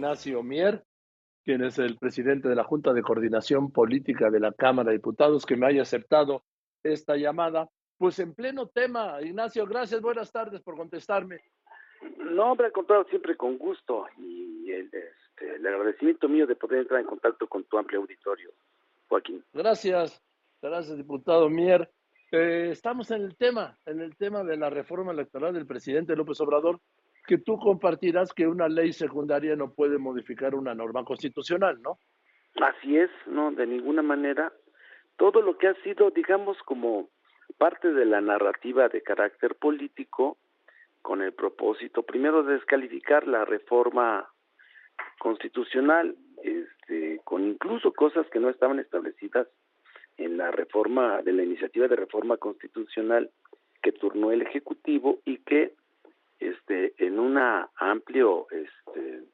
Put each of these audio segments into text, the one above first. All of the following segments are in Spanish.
Ignacio Mier, quien es el presidente de la Junta de Coordinación Política de la Cámara de Diputados, que me haya aceptado esta llamada. Pues en pleno tema, Ignacio, gracias, buenas tardes por contestarme. No, hombre, al contrario, siempre con gusto y el, este, el agradecimiento mío de poder entrar en contacto con tu amplio auditorio, Joaquín. Gracias, gracias, diputado Mier. Eh, estamos en el tema, en el tema de la reforma electoral del presidente López Obrador, que tú compartirás que una ley secundaria no puede modificar una norma constitucional, ¿no? Así es, no, de ninguna manera. Todo lo que ha sido, digamos, como parte de la narrativa de carácter político, con el propósito, primero, de descalificar la reforma constitucional, este, con incluso cosas que no estaban establecidas en la reforma de la iniciativa de reforma constitucional que turnó el ejecutivo y que este en una amplio este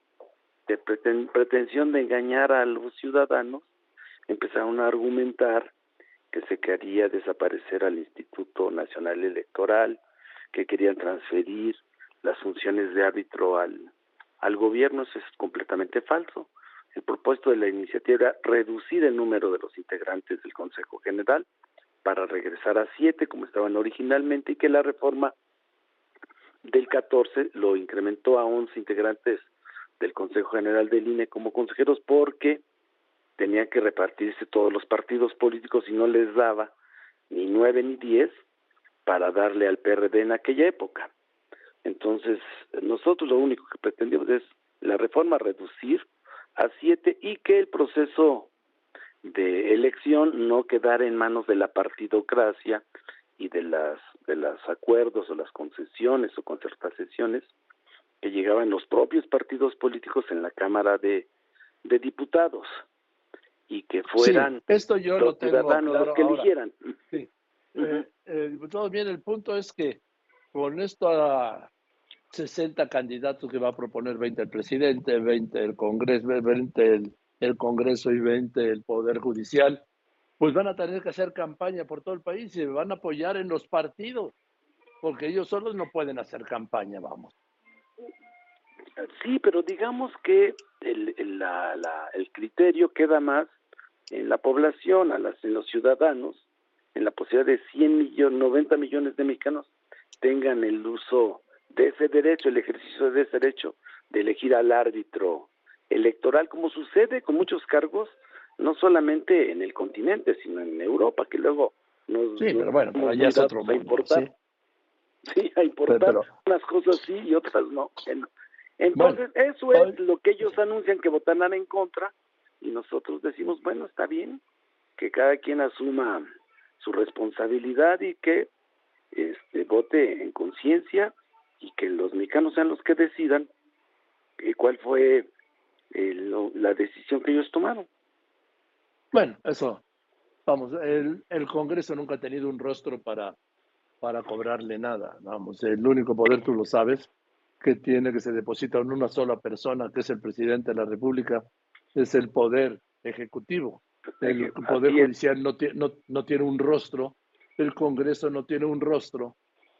de pretensión de engañar a los ciudadanos empezaron a argumentar que se quería desaparecer al Instituto Nacional Electoral, que querían transferir las funciones de árbitro al, gobierno, eso es completamente falso. El propósito de la iniciativa era reducir el número de los integrantes del Consejo General para regresar a siete como estaban originalmente y que la reforma del 14 lo incrementó a 11 integrantes del Consejo General del INE como consejeros porque tenían que repartirse todos los partidos políticos y no les daba ni nueve ni diez para darle al PRD en aquella época. Entonces, nosotros lo único que pretendíamos es la reforma reducir a siete y que el proceso de elección no quedara en manos de la partidocracia y de las de los acuerdos o las concesiones o concertaciones que llegaban los propios partidos políticos en la Cámara de, de Diputados y que fueran esto yo los lo ciudadanos los que eligieran. Sí. Eh, eh, diputado, bien, el punto es que con esto a 60 candidatos que va a proponer 20 el presidente, 20 el Congreso, 20 el, el Congreso y 20 el Poder Judicial, pues van a tener que hacer campaña por todo el país y van a apoyar en los partidos, porque ellos solos no pueden hacer campaña, vamos. Sí, pero digamos que el, el, la, la, el criterio queda más en la población, a las, en los ciudadanos, en la posibilidad de 100 millones, 90 millones de mexicanos tengan el uso de ese derecho, el ejercicio de ese derecho de elegir al árbitro electoral, como sucede con muchos cargos, no solamente en el continente, sino en Europa, que luego nos, sí, pero bueno, pero ya es otro mundo, a importar. Sí, sí a importar pero, unas cosas sí y otras no. Entonces, bueno, eso es lo que ellos anuncian que votarán en contra y nosotros decimos, bueno, está bien, que cada quien asuma su responsabilidad y que este vote en conciencia y que los mexicanos sean los que decidan eh, cuál fue el, la decisión que ellos tomaron. Bueno, eso, vamos, el, el Congreso nunca ha tenido un rostro para, para cobrarle nada, vamos, el único poder, tú lo sabes, que tiene que se deposita en una sola persona, que es el presidente de la República, es el poder ejecutivo. El poder judicial no, no, no tiene un rostro, el Congreso no tiene un rostro,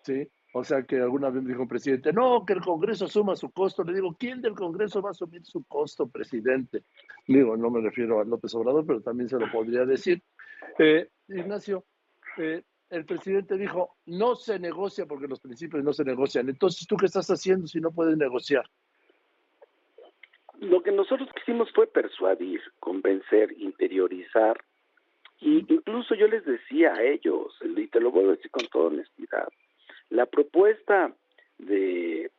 ¿sí? O sea que alguna vez dijo el presidente, no, que el Congreso asuma su costo. Le digo, ¿quién del Congreso va a asumir su costo, presidente? Digo, no me refiero a López Obrador, pero también se lo podría decir. Eh, Ignacio, eh, el presidente dijo, no se negocia porque los principios no se negocian. Entonces, ¿tú qué estás haciendo si no puedes negociar? Lo que nosotros quisimos fue persuadir, convencer, interiorizar. Y incluso yo les decía a ellos, y te lo voy a decir con toda honestidad, la propuesta de,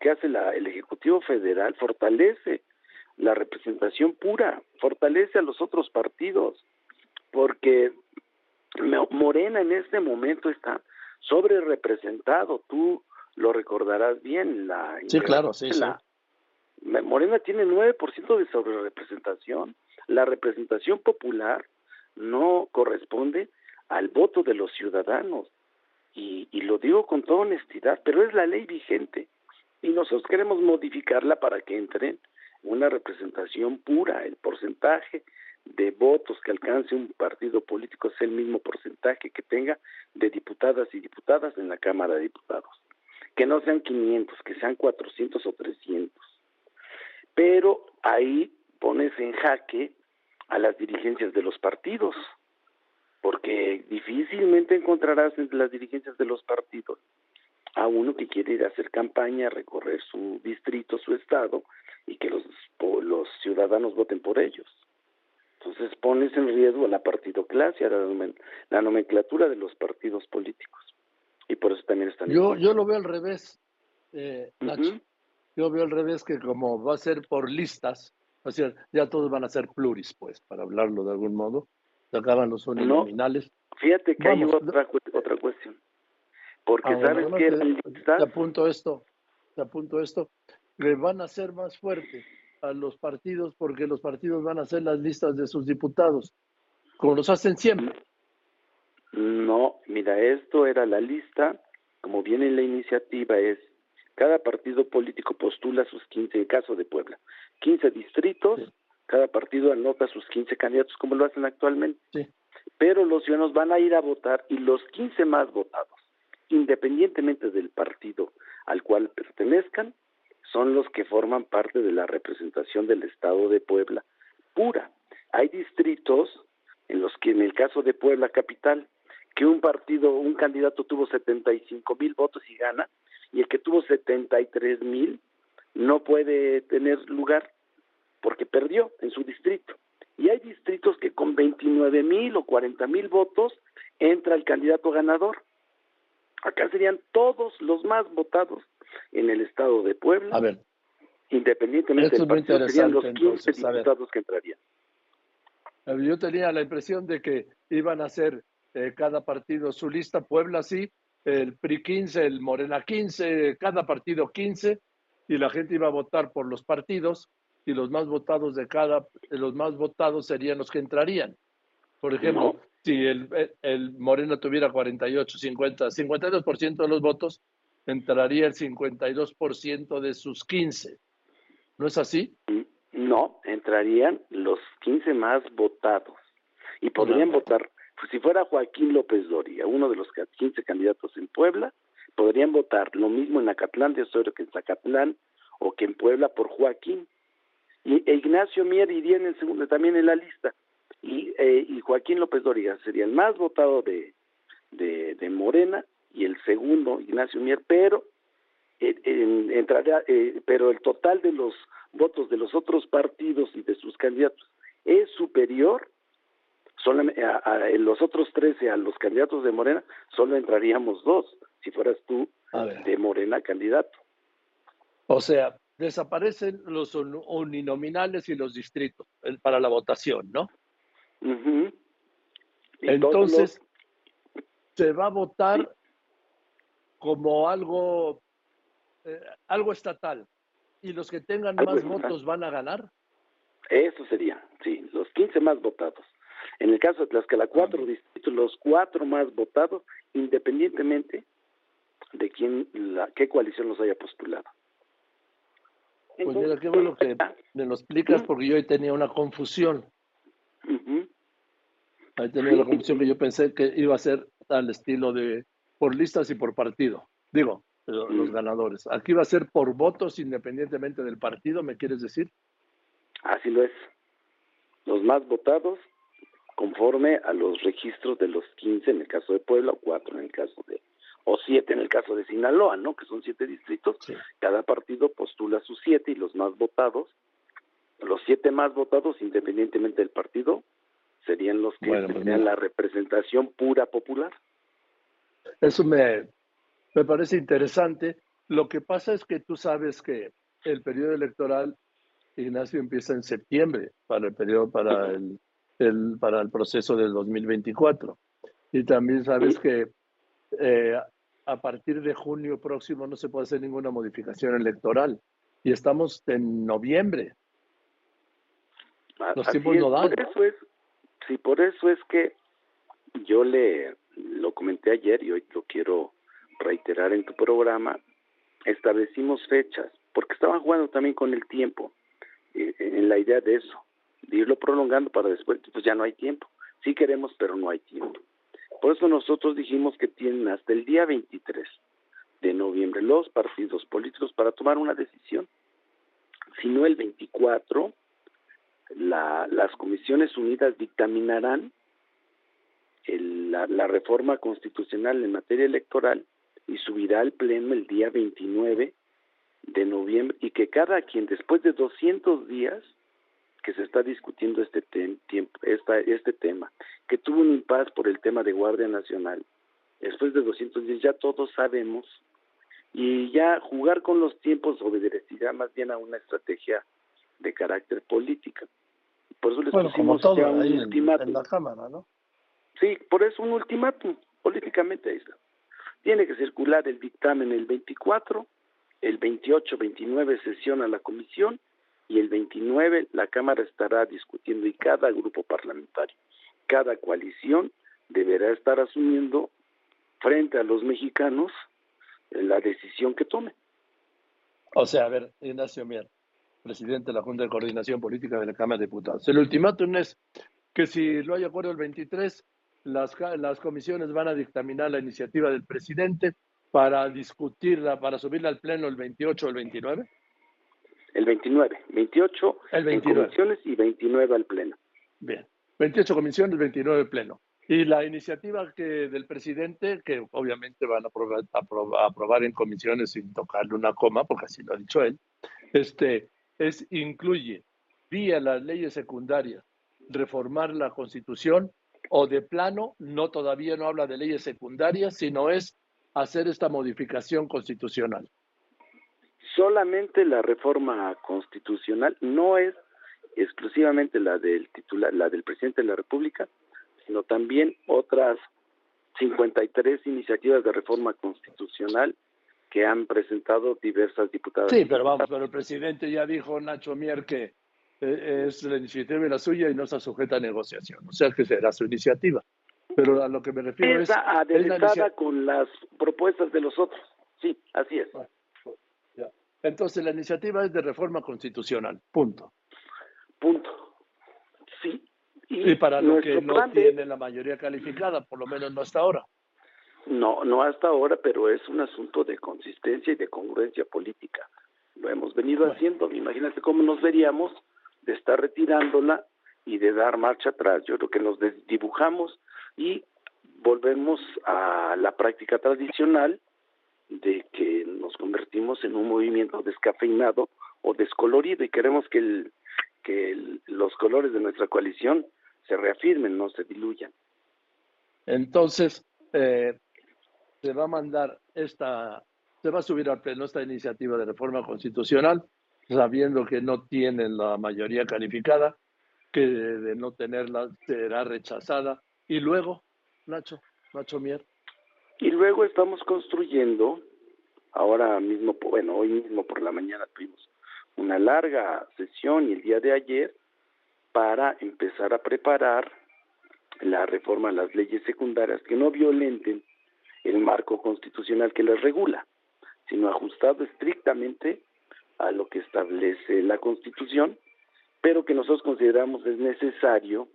que hace la, el Ejecutivo Federal fortalece la representación pura, fortalece a los otros partidos, porque Morena en este momento está sobre representado, tú lo recordarás bien. La sí, claro, sí, la, sí. Morena tiene 9% de sobre representación, la representación popular no corresponde al voto de los ciudadanos y, y lo digo con toda honestidad, pero es la ley vigente y nosotros queremos modificarla para que entre una representación pura, el porcentaje de votos que alcance un partido político es el mismo porcentaje que tenga de diputadas y diputadas en la Cámara de Diputados. Que no sean 500, que sean 400 o 300. pero ahí pones en jaque a las dirigencias de los partidos, porque difícilmente encontrarás entre las dirigencias de los partidos a uno que quiere ir a hacer campaña, recorrer su distrito, su estado, y que los, los ciudadanos voten por ellos. Entonces pones en riesgo a la partidoclasia, la, la nomenclatura de los partidos políticos. Y por eso también están... Yo, yo lo veo al revés, eh, Nacho. Yo veo al revés que como va a ser por listas, o sea, ya todos van a ser pluris, pues, para hablarlo de algún modo. Se acaban los uninominales. fíjate que hay otra, otra cuestión. Porque ah, sabes que te, apunto esto, te apunto esto, le van a ser más fuerte a los partidos porque los partidos van a hacer las listas de sus diputados, como los hacen siempre. No, mira, esto era la lista, como viene en la iniciativa, es cada partido político postula sus 15, en caso de Puebla, 15 distritos, cada partido anota sus 15 candidatos como lo hacen actualmente. Pero los ciudadanos van a ir a votar y los 15 más votados, independientemente del partido al cual pertenezcan, son los que forman parte de la representación del Estado de Puebla pura. Hay distritos en los que, en el caso de Puebla Capital, que un partido, un candidato tuvo 75 mil votos y gana, y el que tuvo 73 mil no puede tener lugar porque perdió en su distrito. Y hay distritos que con 29 mil o 40 mil votos entra el candidato ganador. Acá serían todos los más votados en el estado de Puebla. A ver. Independientemente del partido, serían los 15 diputados que entrarían. Yo tenía la impresión de que iban a hacer eh, cada partido su lista, Puebla sí, el PRI 15, el Morena 15, cada partido 15, y la gente iba a votar por los partidos y los más votados de cada, los más votados serían los que entrarían. Por ejemplo, si el, el Morena tuviera 48, 50, 52% de los votos, entraría el 52% de sus 15. ¿No es así? No, entrarían los 15 más votados y podrían votar pues, si fuera Joaquín López Doria, uno de los 15 candidatos en Puebla, podrían votar lo mismo en Acatlán de Osorio que en Zacatlán o que en Puebla por Joaquín. Y e Ignacio Mier iría en el segundo, también en la lista. Y, eh, y Joaquín López Doria sería el más votado de, de, Morena y el segundo Ignacio Mier, pero eh, entraría, eh, pero el total de los votos de los otros partidos y de sus candidatos es superior solamente a, los otros 13, a los candidatos de Morena, solo entraríamos dos, si fueras tú de Morena candidato. O sea, desaparecen los uninominales y los distritos para la votación, ¿no? Entonces, se va a votar como algo, eh, algo estatal y los que tengan más votos van a ganar. Eso sería, sí, los 15 más votados. En el caso de Tlaxcala, cuatro distritos, los cuatro más votados, independientemente de quién, la, qué coalición los haya postulado. Pues mira, qué bueno que me lo explicas porque yo ahí tenía una confusión. Ahí tenía la confusión que yo pensé que iba a ser al estilo de por listas y por partido. Digo, los ganadores. Aquí va a ser por votos independientemente del partido, ¿me quieres decir? Así lo es. Los más votados conforme a los registros de los 15 en el caso de Puebla o 4 en el caso de o 7 en el caso de Sinaloa, ¿no? Que son siete distritos. Cada partido postula sus siete y los más votados, los siete más votados independientemente del partido, serían los que pues tendrían la representación pura popular. Eso me, me parece interesante. Lo que pasa es que tú sabes que el periodo electoral, Ignacio, empieza en septiembre para el periodo, para el el, para el proceso del 2024. Y también sabes que eh, a partir de junio próximo no se puede hacer ninguna modificación electoral. Y estamos en noviembre. Los tiempos no dan. Por eso es, sí, por eso es que yo le lo comenté ayer y hoy lo quiero reiterar en tu programa. Establecimos fechas, porque estaban jugando también con el tiempo, eh, en la idea de eso de irlo prolongando para después, pues ya no hay tiempo. Sí queremos, pero no hay tiempo. Por eso nosotros dijimos que tienen hasta el día 23 de noviembre los partidos políticos para tomar una decisión. sino el 24, las Comisiones Unidas dictaminarán la, la, reforma constitucional en materia electoral y subirá al Pleno el día 29 de noviembre y que cada quien después de 200 días que se está discutiendo este tiempo esta, este tema que tuvo un impas por el tema de Guardia Nacional después de 200 días ya todos sabemos y ya jugar con los tiempos obedecerá más bien a una estrategia de carácter política. Por eso les pusimos ya un ultimátum. en, la cámara no sí por eso un ultimátum políticamente ahí está. Tiene que circular el dictamen el 24 el 28-29 sesiona la comisión y el 29 la Cámara estará discutiendo y cada grupo parlamentario, cada coalición deberá estar asumiendo frente a los mexicanos la decisión que tome. O sea, a ver, Ignacio Mier, presidente de la Junta de Coordinación Política de la Cámara de Diputados. El ultimátum es que si no hay acuerdo el 23, las, las comisiones van a dictaminar la iniciativa del presidente para discutirla, para subirla al Pleno el 28 o el 29? El 29, 28 el 29. en comisiones y 29 al Pleno. Bien, 28 comisiones, 29 al Pleno. Y la iniciativa que del presidente, que obviamente van a aprobar, aprobar, en comisiones sin tocarle una coma, porque así lo ha dicho él, este, es incluye vía las leyes secundarias reformar la constitución o de plano no todavía no habla de leyes secundarias, sino es hacer esta modificación constitucional? Solamente la reforma constitucional no es exclusivamente la del titular, la del presidente de la República, sino también otras 53 iniciativas de reforma constitucional que han presentado diversas diputadas. Sí, pero vamos, pero el presidente ya dijo, Nacho Mier, que eh, es la iniciativa de la suya y no está sujeta a negociación. O sea que será su iniciativa. Pero a lo que me refiero es... adelantada con las propuestas de los otros. Sí, así es. Entonces la iniciativa es de reforma constitucional. Punto. Punto. Sí. Y, para lo que no tiene la mayoría calificada, por lo menos no hasta ahora. No, no hasta ahora, pero es un asunto de consistencia y de congruencia política. Lo hemos venido haciendo. Imagínate cómo nos veríamos de estar retirándola y de dar marcha atrás. Yo creo que nos dibujamos y volvemos a la práctica tradicional de que nos convertimos en un movimiento descafeinado o descolorido y queremos que, el, que los colores de nuestra coalición se reafirmen, no se diluyan. Entonces, eh, se va a mandar esta, se va a subir al pleno esta iniciativa de reforma constitucional, sabiendo que no tienen la mayoría calificada, que de no tenerla será rechazada y luego, Nacho, Nacho Mier. Y luego estamos construyendo, ahora mismo, bueno, hoy mismo por la mañana tuvimos una larga sesión y el día de ayer para empezar a preparar la reforma a las leyes secundarias que no violenten el marco constitucional que las regula, sino ajustado estrictamente a lo que establece la Constitución, pero que nosotros consideramos es necesario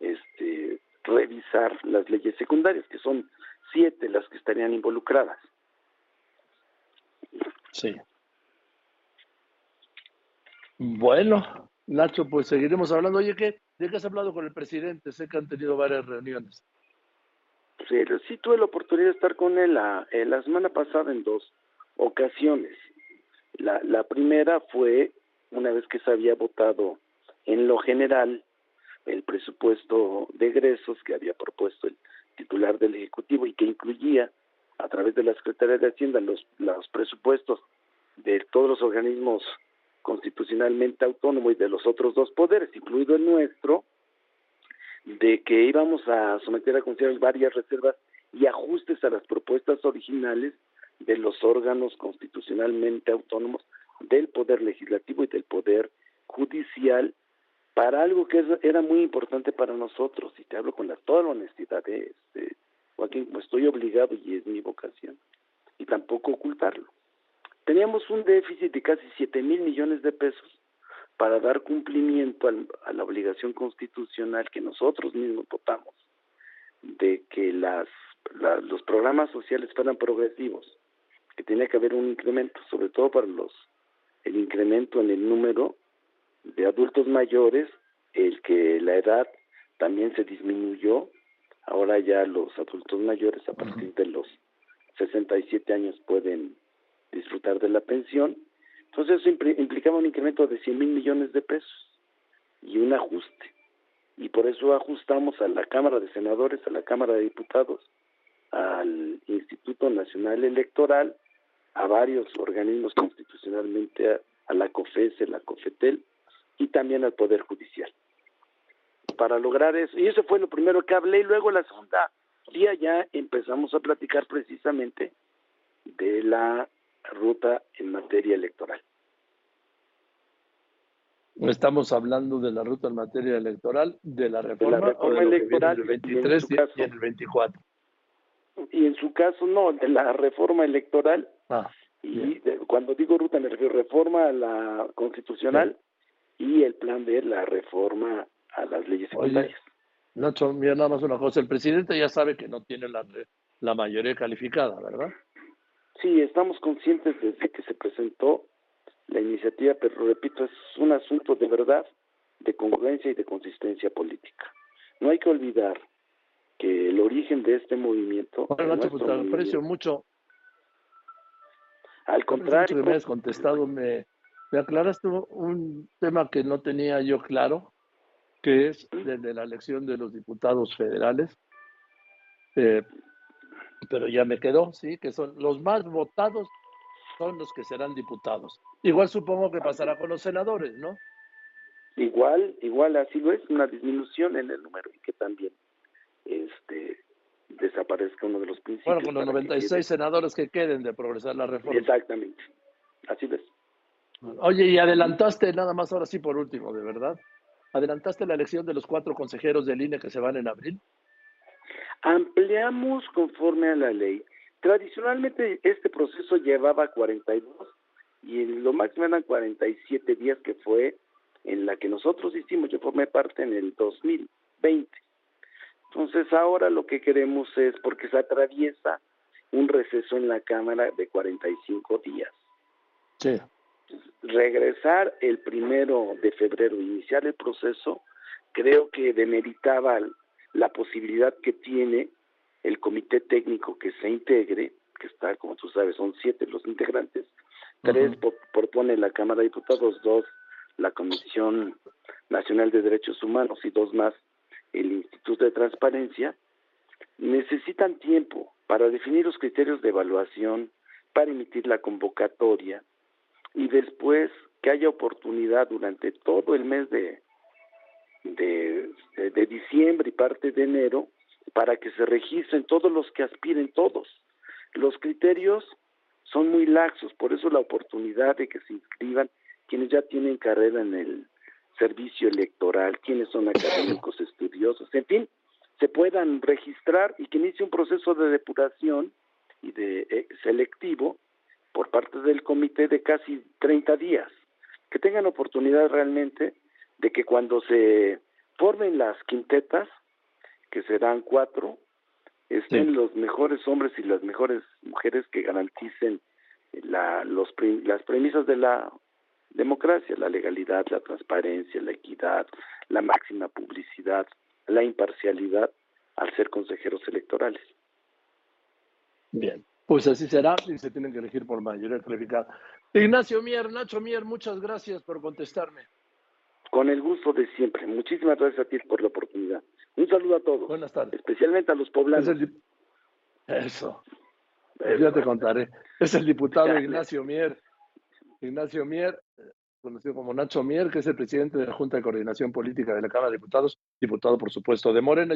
este revisar las leyes secundarias, que son siete las que estarían involucradas. Sí. Bueno, Nacho, pues seguiremos hablando. Oye, ¿qué? ¿de qué has hablado con el presidente? Sé que han tenido varias reuniones. Sí, sí tuve la oportunidad de estar con él la, eh, la semana pasada en dos ocasiones. La, la primera fue una vez que se había votado en lo general el presupuesto de egresos que había propuesto el titular del Ejecutivo y que incluía a través de la Secretaría de Hacienda los, los presupuestos de todos los organismos constitucionalmente autónomos y de los otros dos poderes, incluido el nuestro, de que íbamos a someter a consideración varias reservas y ajustes a las propuestas originales de los órganos constitucionalmente autónomos del Poder Legislativo y del Poder Judicial para algo que era muy importante para nosotros, y te hablo con toda la honestidad, de este, Joaquín, pues estoy obligado y es mi vocación, y tampoco ocultarlo. Teníamos un déficit de casi 7 mil millones de pesos para dar cumplimiento a la obligación constitucional que nosotros mismos votamos, de que las, los programas sociales fueran progresivos, que tenía que haber un incremento, sobre todo para los el incremento en el número de adultos mayores, el que la edad también se disminuyó. Ahora ya los adultos mayores a partir de los 67 años pueden disfrutar de la pensión. Entonces eso implicaba un incremento de 100 mil millones de pesos y un ajuste. Y por eso ajustamos a la Cámara de Senadores, a la Cámara de Diputados, al Instituto Nacional Electoral, a varios organismos constitucionalmente, a, la COFESE, la COFETEL y también al Poder Judicial. Para lograr eso, y eso fue lo primero que hablé, y luego la segunda día ya empezamos a platicar precisamente de la ruta en materia electoral. Estamos hablando de la ruta en materia electoral, de la reforma, electoral el 23 y, en el 24. Y en su caso no, de la reforma electoral. Ah, y cuando digo ruta me refiero reforma a la constitucional y el plan B, la reforma a las leyes secundarias. Nacho, mira nada más una cosa, el presidente ya sabe que no tiene la, la mayoría calificada, ¿verdad? Sí, estamos conscientes desde que se presentó la iniciativa, pero repito, es un asunto de verdad, de congruencia y de consistencia política. No hay que olvidar que el origen de este movimiento... Bueno, Nacho, pues te aprecio mucho. Al contrario... me has contestado, me, me aclaraste un tema que no tenía yo claro, que es desde la elección de los diputados federales. Eh, pero ya me quedó, sí, que son los más votados son los que serán diputados. Igual supongo que pasará con los senadores, ¿no? Igual, igual así lo es, una disminución en el número y que también este desaparezca uno de los principios. Bueno, con los 96 senadores que queden de progresar la reforma. Exactamente, así es. Oye, y adelantaste, nada más ahora sí por último, de verdad, adelantaste la elección de los cuatro consejeros del INE que se van en abril. Ampliamos conforme a la ley. Tradicionalmente este proceso llevaba 42 y lo máximo eran 47 días que fue en la que nosotros hicimos, yo formé parte en el 2020. Entonces ahora lo que queremos es, porque se atraviesa un receso en la Cámara de 45 días. Sí. Regresar el primero de febrero, iniciar el proceso, creo que demeritaba la posibilidad que tiene el comité técnico que se integre, que está, como tú sabes, son siete los integrantes, tres propone la Cámara de Diputados, dos la Comisión Nacional de Derechos Humanos y dos más el Instituto de Transparencia, necesitan tiempo para definir los criterios de evaluación, para emitir la convocatoria y después que haya oportunidad durante todo el mes de, de, de diciembre y parte de enero para que se registren todos los que aspiren, todos. Los criterios son muy laxos, por eso la oportunidad de que se inscriban quienes ya tienen carrera en el servicio electoral, quienes son académicos estudiosos, en fin, se puedan registrar y que inicie un proceso de depuración y de eh, selectivo por parte del comité de casi 30 días, que tengan oportunidad realmente de que cuando se formen las quintetas que serán cuatro, estén los mejores hombres y las mejores mujeres que garanticen la, los, las premisas de la democracia, la legalidad, la transparencia, la equidad, la máxima publicidad, la imparcialidad al ser consejeros electorales. Bien, pues así será y se tienen que elegir por mayoría calificada. Ignacio Mier, Nacho Mier, muchas gracias por contestarme. Con el gusto de siempre. Muchísimas gracias a ti por la oportunidad. Un saludo a todos. Buenas tardes. Especialmente a los poblanos. Eso. Ya te contaré. Es el diputado Ignacio Mier. Ignacio Mier, conocido como Nacho Mier, que es el presidente de la Junta de Coordinación Política de la Cámara de Diputados, diputado, por supuesto, de Morena.